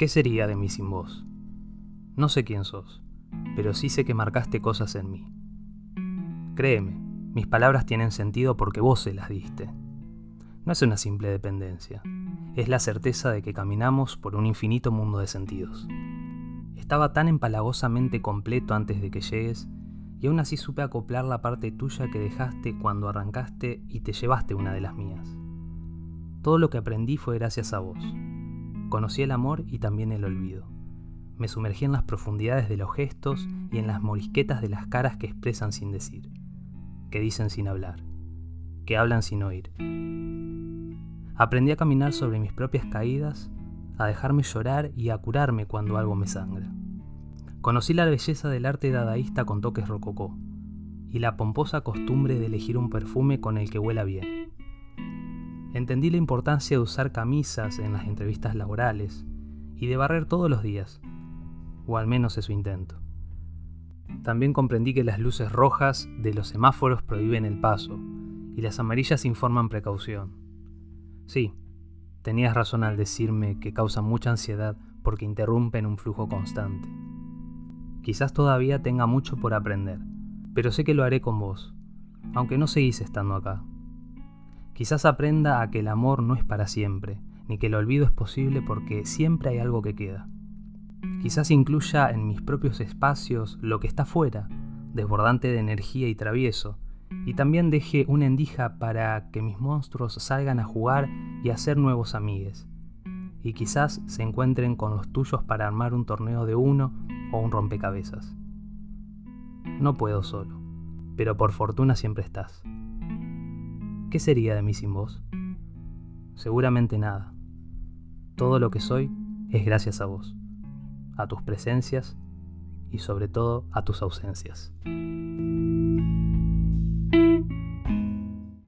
¿Qué sería de mí sin vos? No sé quién sos, pero sí sé que marcaste cosas en mí. Créeme, mis palabras tienen sentido porque vos se las diste. No es una simple dependencia, es la certeza de que caminamos por un infinito mundo de sentidos. Estaba tan empalagosamente completo antes de que llegues, y aún así supe acoplar la parte tuya que dejaste cuando arrancaste y te llevaste una de las mías. Todo lo que aprendí fue gracias a vos. Conocí el amor y también el olvido. Me sumergí en las profundidades de los gestos y en las morisquetas de las caras que expresan sin decir, que dicen sin hablar, que hablan sin oír. Aprendí a caminar sobre mis propias caídas, a dejarme llorar y a curarme cuando algo me sangra. Conocí la belleza del arte dadaísta con toques rococó y la pomposa costumbre de elegir un perfume con el que huela bien. Entendí la importancia de usar camisas en las entrevistas laborales y de barrer todos los días, o al menos eso intento. También comprendí que las luces rojas de los semáforos prohíben el paso y las amarillas informan precaución. Sí, tenías razón al decirme que causan mucha ansiedad porque interrumpen un flujo constante. Quizás todavía tenga mucho por aprender, pero sé que lo haré con vos, aunque no seguís estando acá. Quizás aprenda a que el amor no es para siempre, ni que el olvido es posible porque siempre hay algo que queda. Quizás incluya en mis propios espacios lo que está fuera, desbordante de energía y travieso, y también deje una endija para que mis monstruos salgan a jugar y a hacer nuevos amigues. Y quizás se encuentren con los tuyos para armar un torneo de uno o un rompecabezas. No puedo solo, pero por fortuna siempre estás. ¿Qué sería de mí sin vos? Seguramente nada. Todo lo que soy es gracias a vos, a tus presencias y sobre todo a tus ausencias.